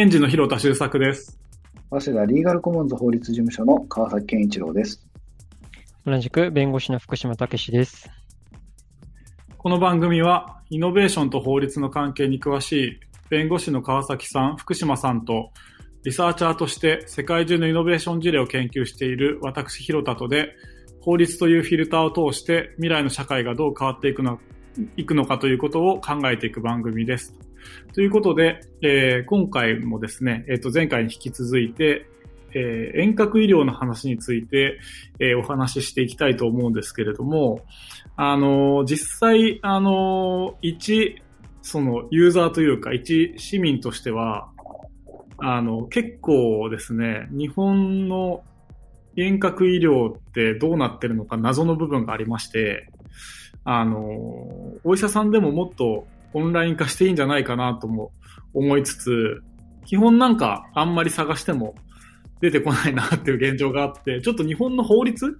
返事の広田修作です。早稲田リーガルコモンズ法律事務所の川崎健一郎です。同じく弁護士の福島武史です。この番組は、イノベーションと法律の関係に詳しい弁護士の川崎さん、福島さんと、リサーチャーとして世界中のイノベーション事例を研究している私、広田とで、法律というフィルターを通して未来の社会がどう変わっていくのいくのかということを考えていく番組です。ということで、えー今回もですね、えっ、と、前回に引き続いて、えー遠隔医療の話について、えーお話ししていきたいと思うんですけれども、あのー実際、あのー一、その、ユーザーというか、一市民としては、あの、結構ですね、日本の遠隔医療ってどうなってるのか謎の部分がありまして、あの、お医者さんでももっとオンライン化していいんじゃないかなとも思いつつ、基本なんかあんまり探しても出てこないなっていう現状があって、ちょっと日本の法律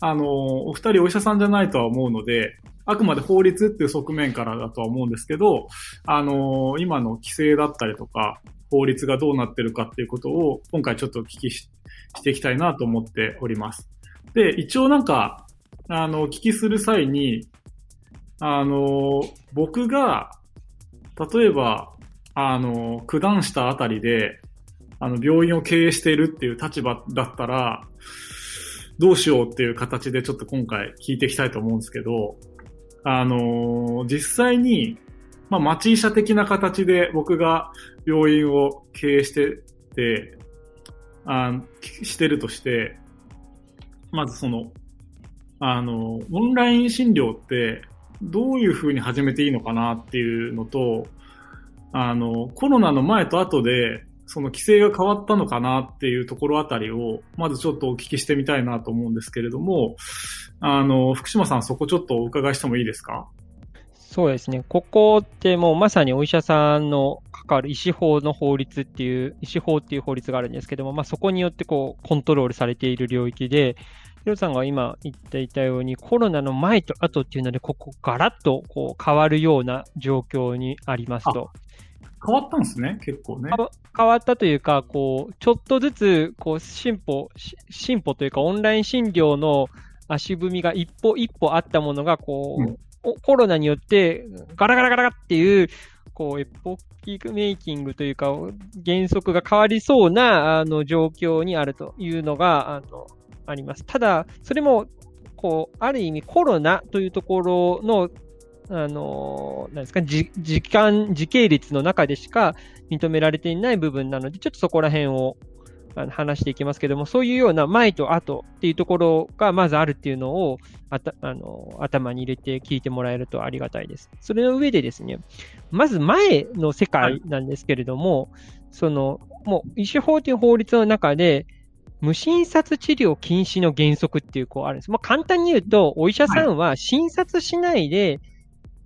あの、お二人お医者さんじゃないとは思うので、あくまで法律っていう側面からだとは思うんですけど、あの、今の規制だったりとか、法律がどうなってるかっていうことを今回ちょっとお聞きししていきたいなと思っております。で、一応なんか、あの、お聞きする際に、あの、僕が、例えば、あの、九段下あたりで、あの、病院を経営しているっていう立場だったら、どうしようっていう形でちょっと今回聞いていきたいと思うんですけど、あの、実際に、まあ、町医者的な形で僕が病院を経営してて、あしてるとして、まずその、あの、オンライン診療ってどういう風に始めていいのかなっていうのと、あの、コロナの前と後で、その規制が変わったのかなっていうところあたりを、まずちょっとお聞きしてみたいなと思うんですけれども、あの、福島さんそこちょっとお伺いしてもいいですか？そうですね。ここってもうまさにお医者さんの関わる医師法の法律っていう、医師法っていう法律があるんですけども、まあそこによってこうコントロールされている領域で、ヒロさんが今言っていたようにコロナの前と後っていうので、ここガラッとこう変わるような状況にありますと。変わったんですね、結構ね。変わったというか、こう、ちょっとずつ、こう、進歩、し進歩というか、オンライン診療の足踏みが一歩一歩あったものが、こう、うんおコロナによって、ガラガラガラっていう、こう、エポッキーメイキングというか、原則が変わりそうな、あの、状況にあるというのが、あの、あります。ただ、それも、こう、ある意味コロナというところの、あの、なんですか、時間、時系列の中でしか認められていない部分なので、ちょっとそこら辺をあの話していきますけども、そういうような前と後っていうところがまずあるっていうのをあたあの頭に入れて聞いてもらえるとありがたいです。それの上でですね、まず前の世界なんですけれども、その、もう医師法という法律の中で、無診察治療禁止の原則っていうこうあるんです。まあ、簡単に言うと、お医者さんは診察しないで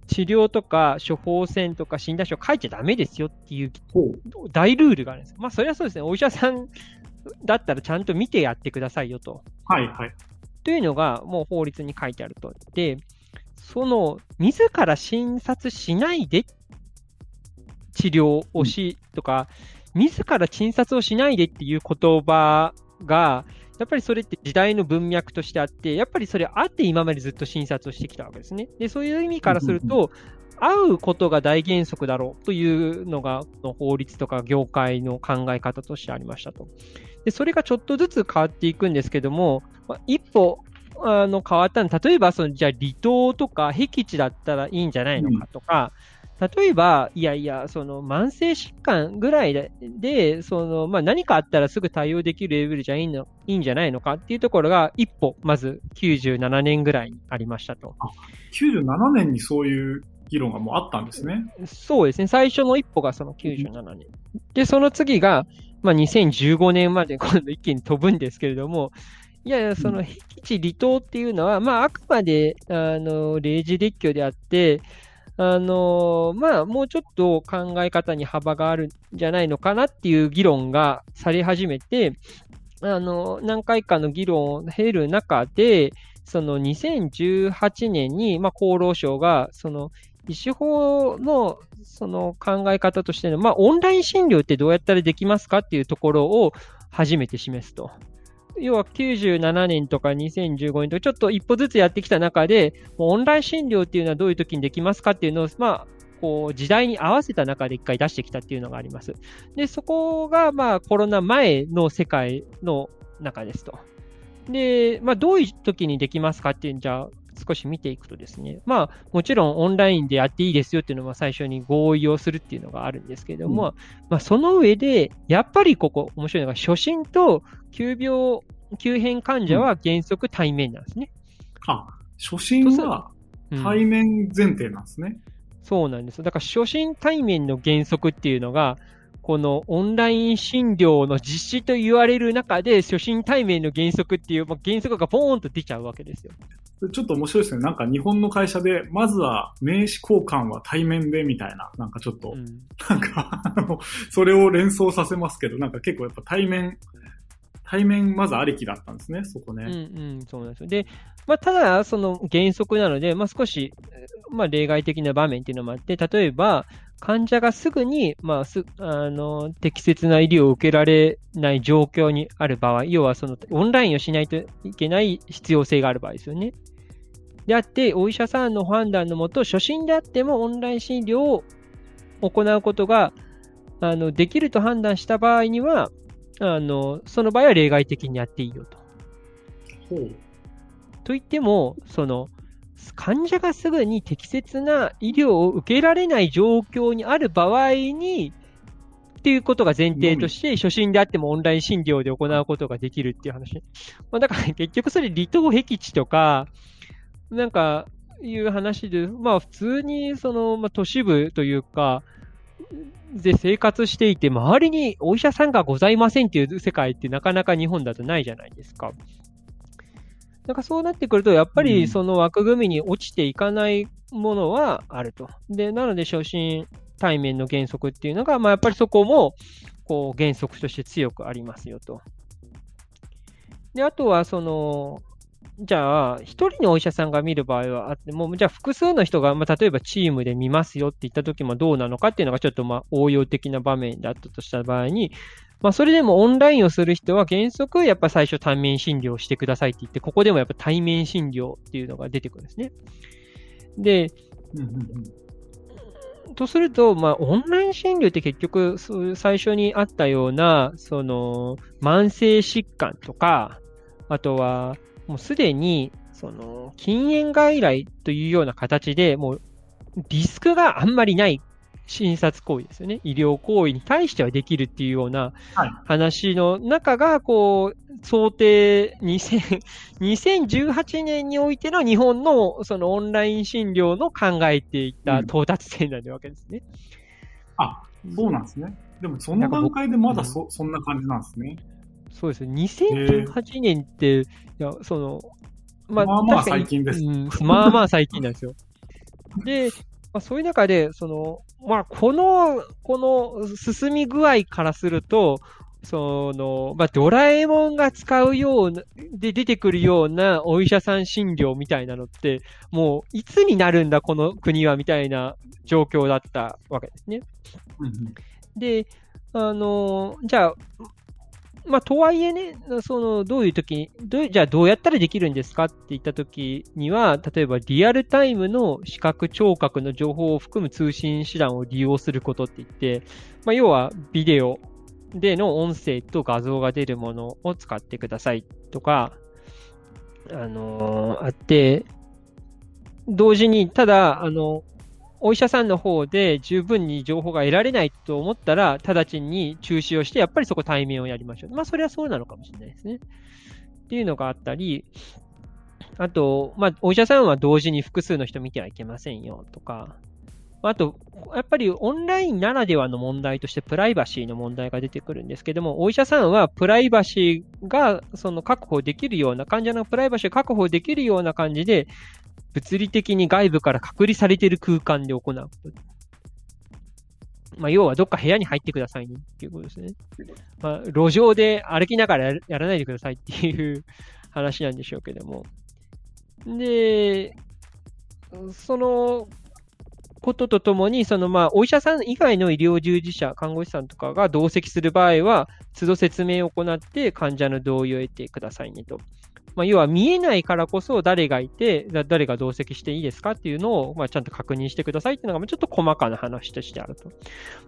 治療とか処方箋とか診断書書いちゃダメですよっていう大ルールがあるんです。まあ、それはそうですね。お医者さんだったらちゃんと見てやってくださいよと。はい、はい。というのがもう法律に書いてあると。で、その、自ら診察しないで治療をしとか、自ら診察をしないでっていう言葉が、やっぱりそれって時代の文脈としてあって、やっぱりそれあって今までずっと診察をしてきたわけですね。で、そういう意味からすると、会うことが大原則だろうというのが、この法律とか業界の考え方としてありましたと。で、それがちょっとずつ変わっていくんですけども、まあ一歩、あの、変わったの、例えば、その、じゃあ、離島とか、僻地だったらいいんじゃないのかとか、例えば、いやいや、その、慢性疾患ぐらいで、でその、まあ、何かあったらすぐ対応できるレベルじゃいいの、いいんじゃないのかっていうところが、一歩、まず、97年ぐらいにありましたと。97年にそういう議論がもうあったんですね。そうですね。最初の一歩がその97年。で、その次が、まあ、2015年まで今度一気に飛ぶんですけれども、いやいや、その僻地離島っていうのは、まあ、あくまで、あの、例示列挙であって、あのまあ、もうちょっと考え方に幅があるんじゃないのかなっていう議論がされ始めて、あの、何回かの議論を経る中で、その2018年に、まあ、厚労省が、その、医師法のその考え方としての、まあ、オンライン診療ってどうやったらできますかっていうところを初めて示すと。要は97年とか2015年とか、ちょっと一歩ずつやってきた中で、もうオンライン診療っていうのはどういう時にできますかっていうのを、まあ、こう時代に合わせた中で一回出してきたっていうのがあります。で、そこがまあコロナ前の世界の中ですと。で、まあどういう時にできますかっていうんじゃ少し見ていくとですね、まあもちろんオンラインでやっていいですよっていうのは最初に合意をするっていうのがあるんですけれども、うん、まあその上で、やっぱりここ面白いのが初診と急病、急変患者は原則対面なんですね。うん、あ、初診は対面前提なんですね。うんそうなんです。だから初診対面の原則っていうのが、このオンライン診療の実施と言われる中で、初診対面の原則っていう、まあ、原則がポーンと出ちゃうわけですよ。ちょっと面白いですね。なんか日本の会社で、まずは名刺交換は対面でみたいな、なんかちょっと、うん、なんか、それを連想させますけど、なんか結構やっぱ対面、対面まずありきだったんですね、そこね。うんうん、そうなんですよ。で、まあ、ただ、その原則なので、まあ、少し、まあ、例外的な場面っていうのもあって、例えば、患者がすぐに、まあ、すあの適切な医療を受けられない状況にある場合、要はそのオンラインをしないといけない必要性がある場合ですよね。であって、お医者さんの判断のもと、初診であってもオンライン診療を行うことがあのできると判断した場合には、あのその場合は例外的にやっていいよと。といっても、その、患者がすぐに適切な医療を受けられない状況にある場合に、っていうことが前提として、初診であってもオンライン診療で行うことができるっていう話。まあ、だから、結局それ離島僻地とか、なんか、いう話で、まあ普通にその、まあ、都市部というか、で生活していて、周りにお医者さんがございませんっていう世界ってなかなか日本だとないじゃないですか。なんかそうなってくると、やっぱりその枠組みに落ちていかないものはあると。で、なので初心対面の原則っていうのが、まあ、やっぱりそこもこう原則として強くありますよと。で、あとはその、じゃあ、一人のお医者さんが見る場合はあっても、じゃあ複数の人が、まあ、例えばチームで見ますよって言った時もどうなのかっていうのがちょっとまあ応用的な場面だったとした場合に、まあ、それでもオンラインをする人は原則、やっぱ最初対面診療してくださいって言って、ここでもやっぱ対面診療っていうのが出てくるんですね。で、とすると、まあ、オンライン診療って結局、最初にあったような、その、慢性疾患とか、あとは、もうすでに、その、禁煙外来というような形で、もう、リスクがあんまりない診察行為ですよね。医療行為に対してはできるっていうような話の中が、こう、想定2000 2018年においての日本のそのオンライン診療の考えていた到達点なわけですね。うん、あ、そうなんですね。でもその段階でまだそ,、そんな感じなんですね。そうですね。2018年って、いや、その、まあ、まあまあ最近です。うん、まあまあ最近なんですよ。で、まあ、そういう中で、その、まあ、この、この進み具合からすると、その、まあ、ドラえもんが使うような、で出てくるようなお医者さん診療みたいなのって、もう、いつになるんだ、この国は、みたいな状況だったわけですね。で、あの、じゃあ、まあ、とはいえね、その、どういう時に、どうじゃあどうやったらできるんですかって言った時には、例えばリアルタイムの視覚聴覚の情報を含む通信手段を利用することって言って、まあ、要はビデオでの音声と画像が出るものを使ってくださいとか、あのー、あって、同時に、ただ、あの、お医者さんの方で十分に情報が得られないと思ったら、直ちに中止をして、やっぱりそこ対面をやりましょう。まあ、それはそうなのかもしれないですね。っていうのがあったり、あと、まあ、お医者さんは同時に複数の人見てはいけませんよとか、あと、やっぱりオンラインならではの問題としてプライバシーの問題が出てくるんですけども、お医者さんはプライバシーがその確保できるような、患者のプライバシーを確保できるような感じで、物理的に外部から隔離されている空間で行うこと。まあ、要はどっか部屋に入ってくださいねっていうことですね。まあ、路上で歩きながらやらないでくださいっていう話なんでしょうけども。で、その、こととともに、そのまあ、お医者さん以外の医療従事者、看護師さんとかが同席する場合は、都度説明を行って患者の同意を得てくださいねと。まあ、要は見えないからこそ誰がいて、誰が同席していいですかっていうのを、まあ、ちゃんと確認してくださいっていうのが、ちょっと細かな話としてあると。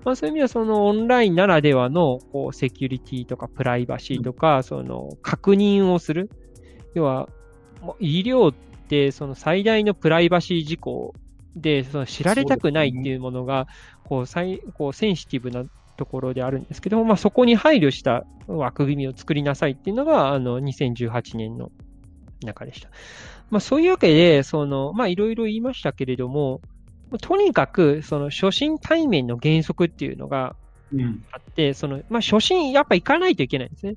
まあ、そういう意味では、そのオンラインならではのこうセキュリティとかプライバシーとか、その確認をする。要は、医療ってその最大のプライバシー事項で、その知られたくないっていうものが、こう、最、こう、センシティブなところであるんですけども、まあ、そこに配慮した枠組みを作りなさいっていうのが、あの、2018年の中でした。まあ、そういうわけで、その、まあ、いろいろ言いましたけれども、とにかく、その、初心対面の原則っていうのがあって、うん、その、まあ、初心、やっぱ行かないといけないんですね。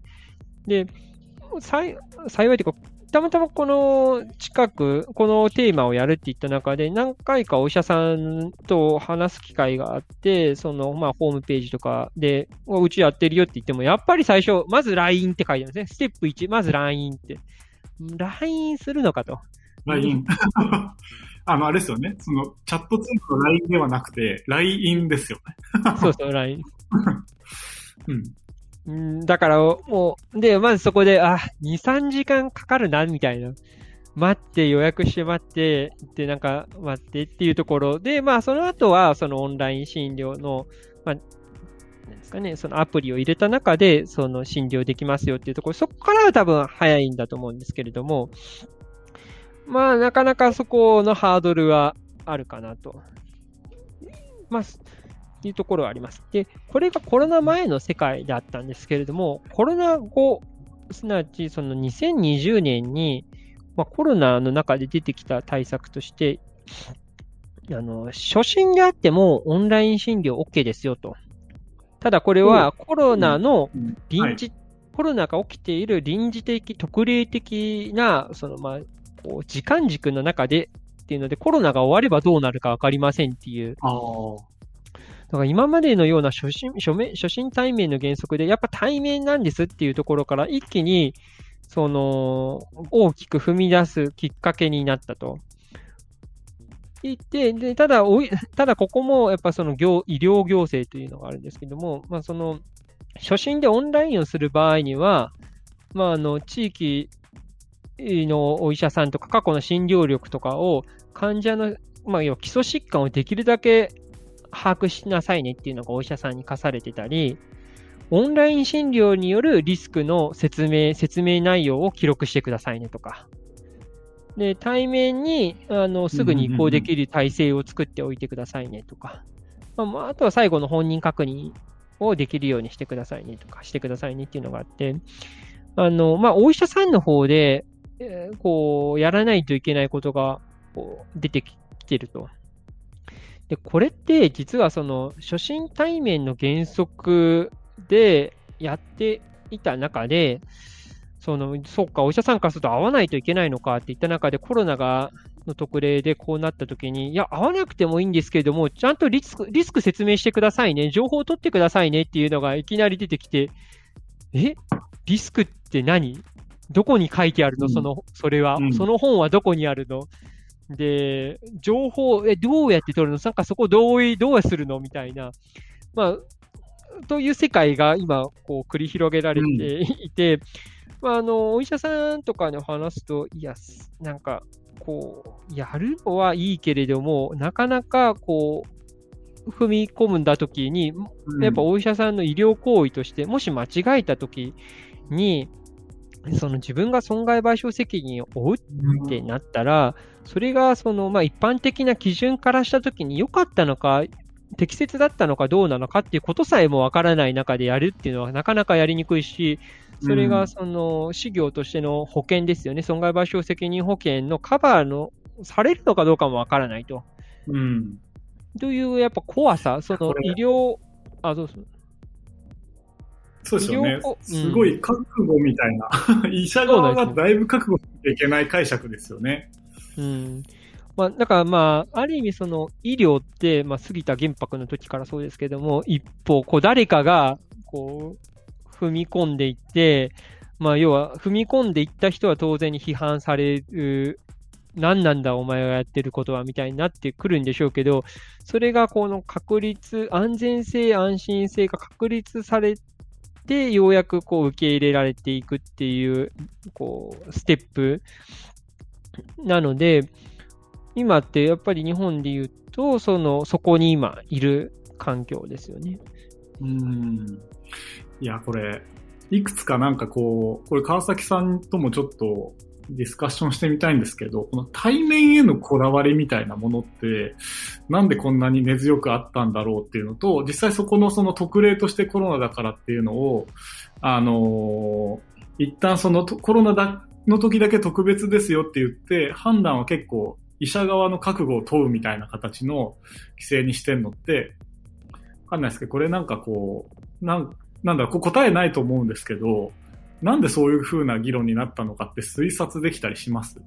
で、幸いというか、たまたまこの近く、このテーマをやるって言った中で、何回かお医者さんと話す機会があって、その、まあ、ホームページとかで、うちやってるよって言っても、やっぱり最初、まず LINE って書いてあるんですね。ステップ1、まず LINE って。LINE するのかと。LINE。あの、あれですよね。その、チャットツールの LINE ではなくて、LINE ですよね。そうそう、LINE。うん。んだから、もう、で、まずそこで、あ、2、3時間かかるな、みたいな。待って予約して待って、で、なんか待ってっていうところで、まあその後はそのオンライン診療の、まあ、なんですかね、そのアプリを入れた中で、その診療できますよっていうところ、そこからは多分早いんだと思うんですけれども、まあなかなかそこのハードルはあるかなと。まあ、っていうところがあります。で、これがコロナ前の世界だったんですけれども、コロナ後、すなわちその2020年に、まあ、コロナの中で出てきた対策として、あの、初診であってもオンライン診療 OK ですよと。ただこれはコロナの臨時、コロナが起きている臨時的、特例的な、そのまあ、時間軸の中でっていうので、コロナが終わればどうなるかわかりませんっていうだから今までのような初心初め初心対面の原則で、やっぱ対面なんですっていうところから一気に、その、大きく踏み出すきっかけになったと。言って、で、ただ、おい、ただここもやっぱその行、医療行政というのがあるんですけども、まあその、初診でオンラインをする場合には、まああの、地域のお医者さんとか過去の診療力とかを患者の、まあ要は基礎疾患をできるだけ把握しなさいねっていうのがお医者さんに課されてたり、オンライン診療によるリスクの説明、説明内容を記録してくださいねとか。で、対面に、あの、すぐに移行できる体制を作っておいてくださいねとか。まあ、あとは最後の本人確認をできるようにしてくださいねとか、してくださいねっていうのがあって、あの、まあ、お医者さんの方で、えー、こう、やらないといけないことが、こう、出てきてると。で、これって実はその初心対面の原則でやっていた中で、その、そっか、お医者さんからすると会わないといけないのかって言った中でコロナが、の特例でこうなった時に、いや、会わなくてもいいんですけれども、ちゃんとリスク、リスク説明してくださいね、情報を取ってくださいねっていうのがいきなり出てきて、え？リスクって何？どこに書いてあるの？その、それは、うん、その本はどこにあるの？で、情報、え、どうやって取るの？なんかそこどうどうするの？みたいな。まあ、という世界が今、こう、繰り広げられていて、うん、まあ、あの、お医者さんとかに話すと、いや、なんか、こう、やるのはいいけれども、なかなか、こう、踏み込むんだときに、やっぱお医者さんの医療行為として、もし間違えたときに、その自分が損害賠償責任を負うってなったら、それがその、まあ、一般的な基準からしたときに良かったのか、適切だったのかどうなのかっていうことさえもわからない中でやるっていうのはなかなかやりにくいし、それがその、事業としての保険ですよね。損害賠償責任保険のカバーの、されるのかどうかもわからないと。うん。というやっぱ怖さ、その医療、あ、どうするそうですよね。すごい覚悟みたいな。医者側がだいぶ覚悟しなきゃいけない解釈ですよね。うん。まあ、だからまあ、ある意味その医療って、まあ、杉田玄白の時からそうですけども、一方、こう誰かが、こう、踏み込んでいって、まあ、要は、踏み込んでいった人は当然に批判される何なんだお前がやってることはみたいになってくるんでしょうけど、それがこの確立、安全性、安心性が確立されて、ようやくこう受け入れられていくっていう、こう、ステップなので、今ってやっぱり日本で言うと、その、そこに今いる環境ですよね。うん。いや、これ、いくつかなんかこう、これ川崎さんともちょっとディスカッションしてみたいんですけど、この対面へのこだわりみたいなものって、なんでこんなに根強くあったんだろうっていうのと、実際そこのその特例としてコロナだからっていうのを、あのー、一旦そのコロナだの時だけ特別ですよって言って、判断は結構医者側の覚悟を問うみたいな形の規制にしてんのって、わかんないですけど、これなんかこう、なん、なんだろう、答えないと思うんですけど、なんでそういう風な議論になったのかって推察できたりします？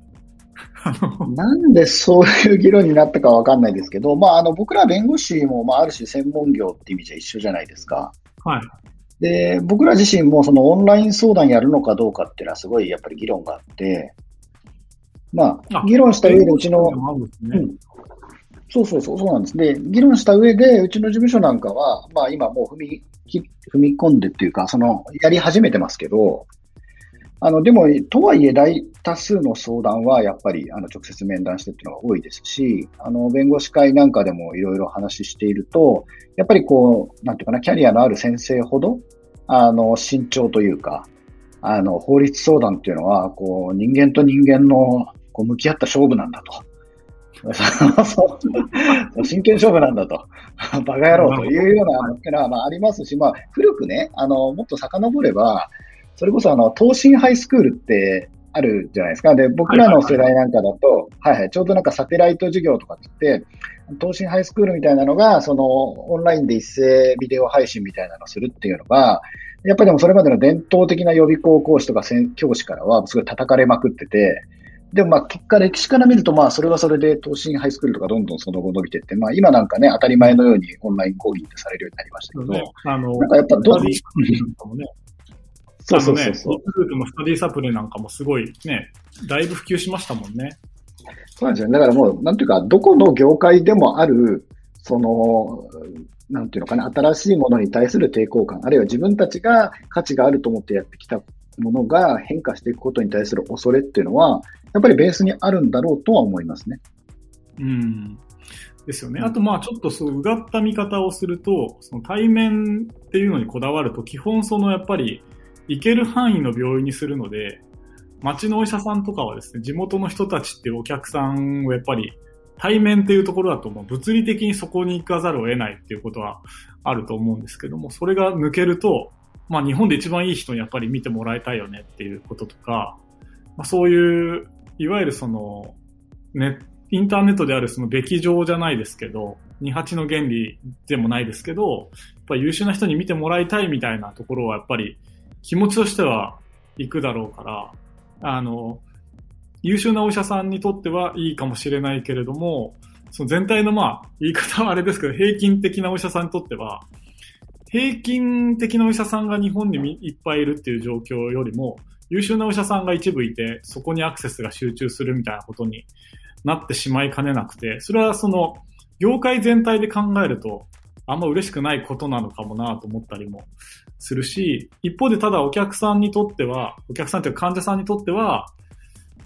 なんでそういう議論になったかわかんないですけど、まあ、あの僕ら弁護士も、まあ、ある種専門業って意味じゃ一緒じゃないですか。はい。で、僕ら自身もそのオンライン相談やるのかどうかっていうのはすごいやっぱり議論があって、まあ、議論した上でうちの、ね、うん、そうそうそう、そうなんです。で、議論した上で、うちの事務所なんかは、まあ今もう踏み踏み込んでっていうか、その、やり始めてますけど、あの、でも、とはいえ大多数の相談はやっぱり、あの、直接面談してっていうのが多いですし、あの、弁護士会なんかでもいろいろ話していると、やっぱりこう、なんていうかな、キャリアのある先生ほど、あの、慎重というか、あの、法律相談っていうのは、こう、人間と人間の、こう、向き合った勝負なんだと。真剣勝負なんだと、バカ野郎というようなのは、まあ、ありますし、まあ、古くね、あの、もっと遡れば、それこそあの、東進ハイスクールってあるじゃないですか。で、僕らの世代なんかだと、はいはい、ちょうどなんかサテライト授業とかって言って、東進ハイスクールみたいなのが、その、オンラインで一斉ビデオ配信みたいなのをするっていうのが、やっぱりでもそれまでの伝統的な予備校講師とか教師からはすごい叩かれまくってて、でもまあ結果歴史から見るとまあそれはそれで東進ハイスクールとかどんどんその後伸びていって、まあ今なんかね当たり前のようにオンライン講義ってされるようになりましたけど、ね、あのなんかやっぱどう？そうそうそうそう。のスタディサプリなんかもすごいね、だいぶ普及しましたもんね。そうなんですよ、ね。だからもう、なんていうか、どこの業界でもある、その、なんていうのかな、新しいものに対する抵抗感、あるいは自分たちが価値があると思ってやってきたものが変化していくことに対する恐れっていうのは、やっぱりベースにあるんだろうとは思いますね。うん。ですよね。あと、まあ、ちょっとそう、うがった見方をすると、その対面っていうのにこだわると、基本そのやっぱり、行ける範囲の病院にするので、町のお医者さんとかはですね、地元の人たちっていうお客さんをやっぱり対面っていうところだともう物理的にそこに行かざるを得ないっていうことはあると思うんですけども、それが抜けると、まあ日本で一番いい人にやっぱり見てもらいたいよねっていうこととか、まあそういう、いわゆるその、ね、インターネットであるそのべき上じゃないですけど、28の原理でもないですけど、やっぱ優秀な人に見てもらいたいみたいなところはやっぱり気持ちとしては行くだろうから、あの、優秀なお医者さんにとってはいいかもしれないけれども、その全体のまあ、言い方はあれですけど、平均的なお医者さんにとっては、平均的なお医者さんが日本にいっぱいいるっていう状況よりも、優秀なお医者さんが一部いて、そこにアクセスが集中するみたいなことになってしまいかねなくて、それはその、業界全体で考えると、あんま嬉しくないことなのかもなと思ったりもするし、一方でただお客さんにとっては、お客さんというか患者さんにとっては、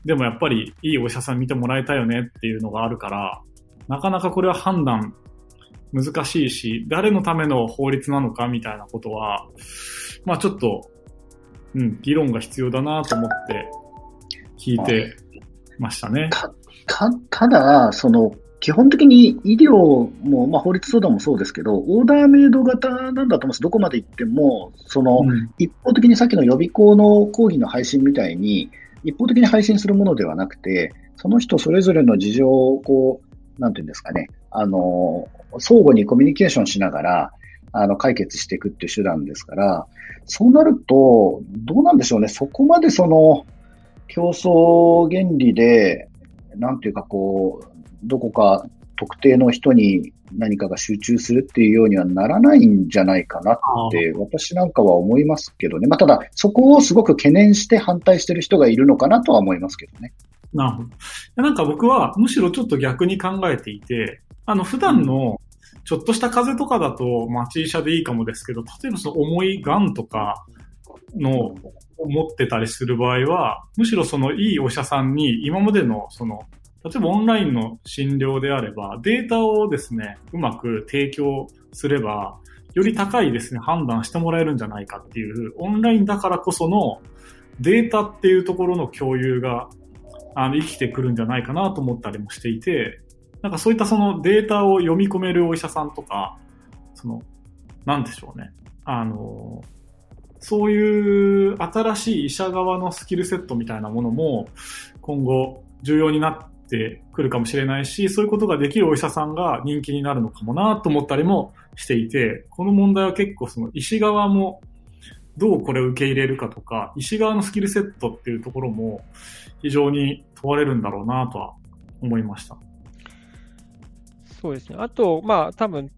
でもやっぱりいいお医者さん見てもらいたいよねっていうのがあるから、なかなかこれは判断難しいし、誰のための法律なのかみたいなことは、まあちょっと、うん、議論が必要だなと思って聞いてましたね。た、た、ただ、その、基本的に医療も、まあ、法律相談もそうですけど、オーダーメイド型なんだと思います。どこまで行っても、その、うん、一方的にさっきの予備校の講義の配信みたいに、一方的に配信するものではなくて、その人それぞれの事情を、こう、なんていうんですかね、あの、相互にコミュニケーションしながら、あの、解決していくっていう手段ですから、そうなると、どうなんでしょうね、そこまでその、競争原理で、なんていうかこう、どこか特定の人に何かが集中するっていうようにはならないんじゃないかなって、私なんかは思いますけどね。まあ、ただ、そこをすごく懸念して反対してる人がいるのかなとは思いますけどね。なるほど。なんか僕はむしろちょっと逆に考えていて、あの、普段のちょっとした風邪とかだと町医者でいいかもですけど、例えばその重い癌とかの持ってたりする場合は、むしろそのいいお医者さんに今までのその、例えばオンラインの診療であれば、データをですね、うまく提供すれば、より高いですね、判断してもらえるんじゃないかっていう、オンラインだからこそのデータっていうところの共有が、あの、生きてくるんじゃないかなと思ったりもしていて、なんかそういったそのデータを読み込めるお医者さんとか、その、なんでしょうね。あの、そういう新しい医者側のスキルセットみたいなものも今後重要になってくるかもしれないし、そういうことができるお医者さんが人気になるのかもなと思ったりもしていて、この問題は結構その医師側もどうこれを受け入れるかとか、医師側のスキルセットっていうところも非常に問われるんだろうなとは思いました。そうですね。あと、まあ、多分、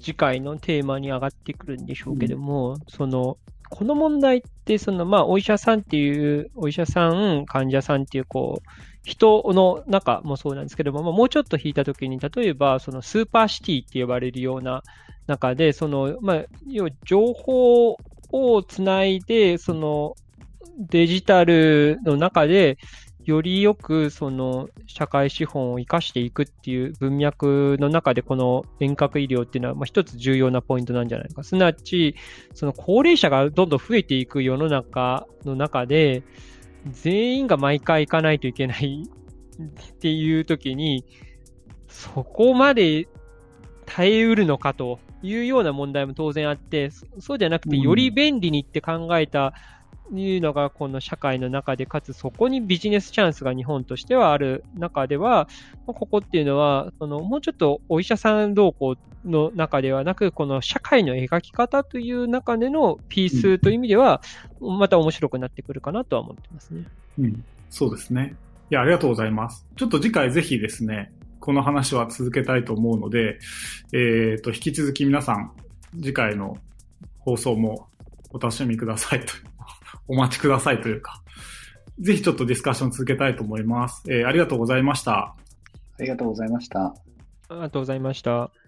次回のテーマに上がってくるんでしょうけども、うん、その、この問題って、その、まあ、お医者さんっていう、お医者さん、患者さんっていう、こう、人の中もそうなんですけども、まあ、もうちょっと引いたときに、例えば、そのスーパーシティって呼ばれるような中で、その、まあ、要は情報をつないで、その、デジタルの中で、よりよくその社会資本を生かしていくっていう文脈の中でこの遠隔医療っていうのはまあ一つ重要なポイントなんじゃないか。すなわち、その高齢者がどんどん増えていく世の中の中で、全員が毎回行かないといけないっていう時に、そこまで耐えうるのかというような問題も当然あって、そうじゃなくて、より便利にって考えたいうのがこの社会の中で、かつそこにビジネスチャンスが日本としてはある中では、ここっていうのは、そのもうちょっとお医者さん同行の中ではなく、この社会の描き方という中でのピースという意味では、また面白くなってくるかなとは思ってますね。うん、そうですね。いや、ありがとうございます。ちょっと次回ぜひですね、この話は続けたいと思うので、えっ、ー、と、引き続き皆さん、次回の放送もお楽しみくださいとお待ちくださいというか、ぜひちょっとディスカッション続けたいと思います。えー、ありがとうございました。ありがとうございました。ありがとうございました。